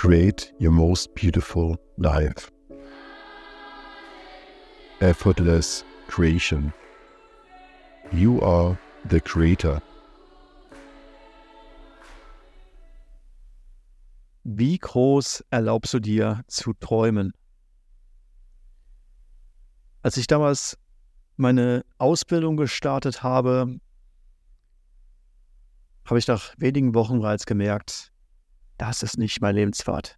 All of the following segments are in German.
create your most beautiful life. Effortless creation. You are the creator. Wie groß erlaubst du dir zu träumen? Als ich damals meine Ausbildung gestartet habe, habe ich nach wenigen Wochen bereits gemerkt, das ist nicht mein Lebenspfad.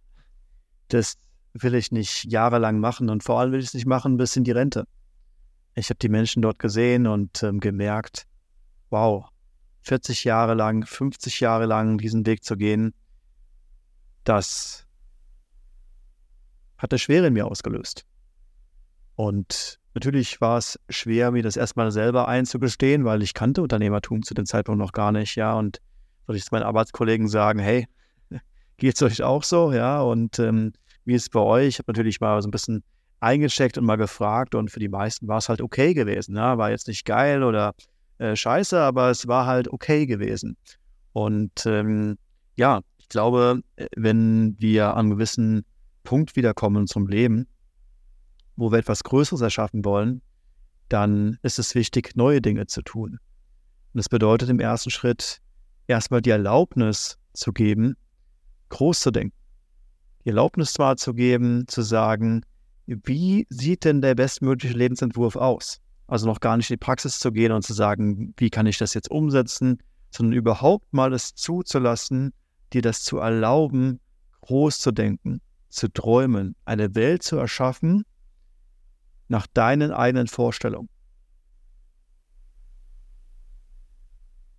Das will ich nicht jahrelang machen und vor allem will ich es nicht machen bis in die Rente. Ich habe die Menschen dort gesehen und ähm, gemerkt, wow, 40 Jahre lang, 50 Jahre lang diesen Weg zu gehen, das hat eine Schwere in mir ausgelöst. Und natürlich war es schwer, mir das erstmal selber einzugestehen, weil ich kannte Unternehmertum zu dem Zeitpunkt noch gar nicht, ja. Und würde ich zu meinen Arbeitskollegen sagen, hey, geht es euch auch so, ja? Und ähm, wie ist es bei euch? Ich habe natürlich mal so ein bisschen eingecheckt und mal gefragt und für die meisten war es halt okay gewesen. Ja? War jetzt nicht geil oder äh, scheiße, aber es war halt okay gewesen. Und ähm, ja, ich glaube, äh, wenn wir an einem gewissen Punkt wiederkommen unserem Leben, wo wir etwas Größeres erschaffen wollen, dann ist es wichtig, neue Dinge zu tun. Und das bedeutet im ersten Schritt erstmal die Erlaubnis zu geben, groß zu denken. Die Erlaubnis zwar zu geben, zu sagen, wie sieht denn der bestmögliche Lebensentwurf aus? Also noch gar nicht in die Praxis zu gehen und zu sagen, wie kann ich das jetzt umsetzen, sondern überhaupt mal es zuzulassen, dir das zu erlauben, groß zu denken, zu träumen, eine Welt zu erschaffen nach deinen eigenen Vorstellungen.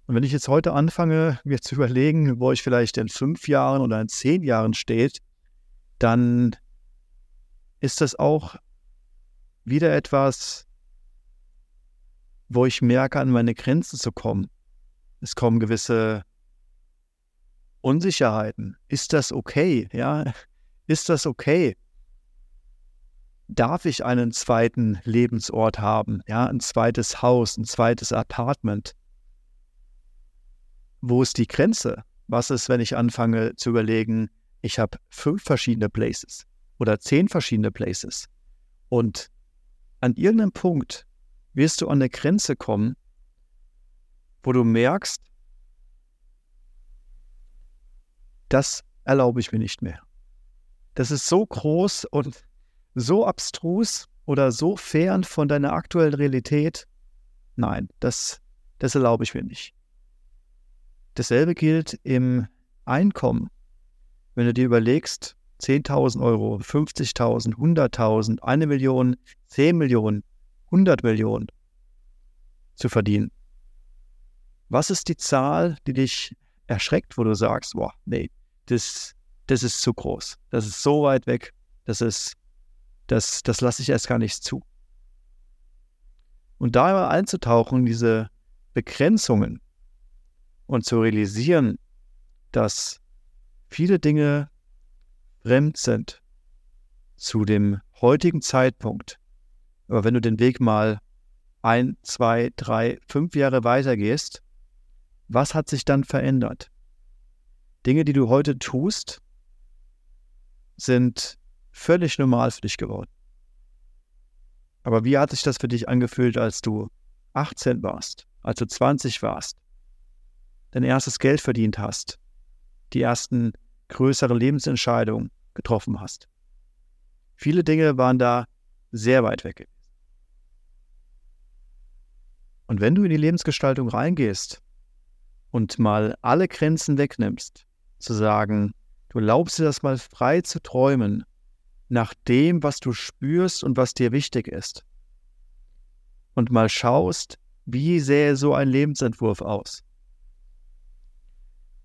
Und wenn ich jetzt heute anfange, mir zu überlegen, wo ich vielleicht in fünf Jahren oder in zehn Jahren steht, dann ist das auch wieder etwas, wo ich merke, an meine Grenzen zu kommen. Es kommen gewisse Unsicherheiten. Ist das okay? Ja, ist das okay? Darf ich einen zweiten Lebensort haben? Ja, ein zweites Haus, ein zweites Apartment? Wo ist die Grenze? Was ist, wenn ich anfange zu überlegen, ich habe fünf verschiedene Places oder zehn verschiedene Places und an irgendeinem Punkt wirst du an eine Grenze kommen, wo du merkst, das erlaube ich mir nicht mehr. Das ist so groß und so abstrus oder so fern von deiner aktuellen Realität. Nein, das, das erlaube ich mir nicht. Dasselbe gilt im Einkommen. Wenn du dir überlegst, 10.000 Euro, 50.000, 100.000, eine Million, 10 Millionen, 100 Millionen zu verdienen. Was ist die Zahl, die dich erschreckt, wo du sagst, boah, nee, das, das ist zu groß, das ist so weit weg, das ist, das, das lasse ich erst gar nicht zu. Und da immer einzutauchen in diese Begrenzungen und zu realisieren, dass viele Dinge fremd sind zu dem heutigen Zeitpunkt. Aber wenn du den Weg mal ein, zwei, drei, fünf Jahre weitergehst, was hat sich dann verändert? Dinge, die du heute tust, sind völlig normal für dich geworden. Aber wie hat sich das für dich angefühlt, als du 18 warst, als du 20 warst, dein erstes Geld verdient hast, die ersten größeren Lebensentscheidungen getroffen hast? Viele Dinge waren da sehr weit weg. Und wenn du in die Lebensgestaltung reingehst und mal alle Grenzen wegnimmst, zu sagen, du erlaubst dir das mal frei zu träumen, nach dem, was du spürst und was dir wichtig ist. Und mal schaust, wie sähe so ein Lebensentwurf aus.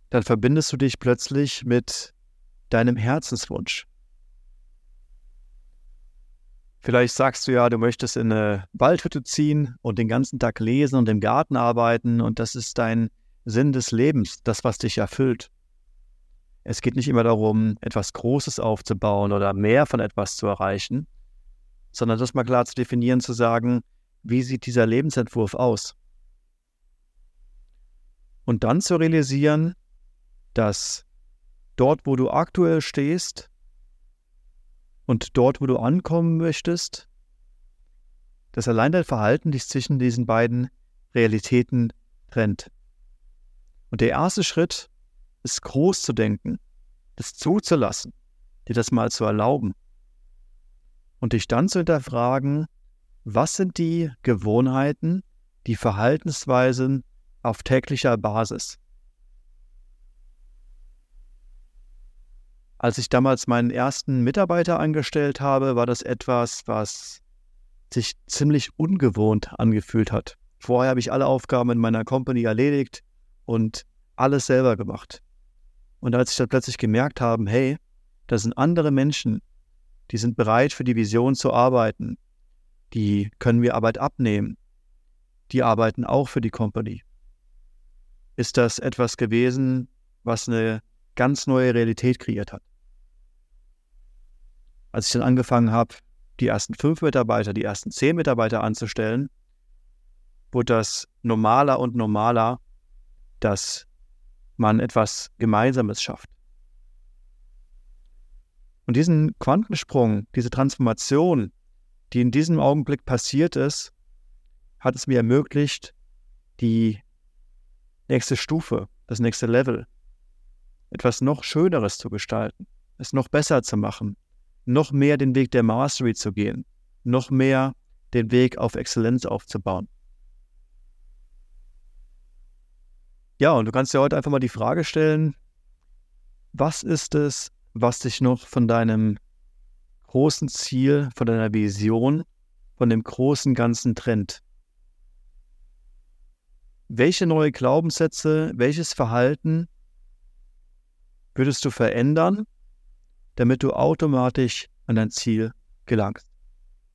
Dann verbindest du dich plötzlich mit deinem Herzenswunsch. Vielleicht sagst du ja, du möchtest in eine Waldhütte ziehen und den ganzen Tag lesen und im Garten arbeiten und das ist dein Sinn des Lebens, das, was dich erfüllt. Es geht nicht immer darum, etwas Großes aufzubauen oder mehr von etwas zu erreichen, sondern das mal klar zu definieren, zu sagen, wie sieht dieser Lebensentwurf aus? Und dann zu realisieren, dass dort, wo du aktuell stehst und dort, wo du ankommen möchtest, dass allein dein Verhalten dich zwischen diesen beiden Realitäten trennt. Und der erste Schritt ist groß zu denken, das zuzulassen, dir das mal zu erlauben und dich dann zu hinterfragen, was sind die Gewohnheiten, die Verhaltensweisen auf täglicher Basis. Als ich damals meinen ersten Mitarbeiter angestellt habe, war das etwas, was sich ziemlich ungewohnt angefühlt hat. Vorher habe ich alle Aufgaben in meiner Company erledigt und alles selber gemacht. Und als ich dann plötzlich gemerkt habe, hey, das sind andere Menschen, die sind bereit für die Vision zu arbeiten, die können mir Arbeit abnehmen, die arbeiten auch für die Company. Ist das etwas gewesen, was eine ganz neue Realität kreiert hat? Als ich dann angefangen habe, die ersten fünf Mitarbeiter, die ersten zehn Mitarbeiter anzustellen, wurde das normaler und normaler, dass man etwas Gemeinsames schafft. Und diesen Quantensprung, diese Transformation, die in diesem Augenblick passiert ist, hat es mir ermöglicht, die nächste Stufe, das nächste Level, etwas noch Schöneres zu gestalten, es noch besser zu machen, noch mehr den Weg der Mastery zu gehen, noch mehr den Weg auf Exzellenz aufzubauen. Ja, und du kannst dir heute einfach mal die Frage stellen, was ist es, was dich noch von deinem großen Ziel, von deiner Vision, von dem großen Ganzen trennt? Welche neue Glaubenssätze, welches Verhalten würdest du verändern, damit du automatisch an dein Ziel gelangst?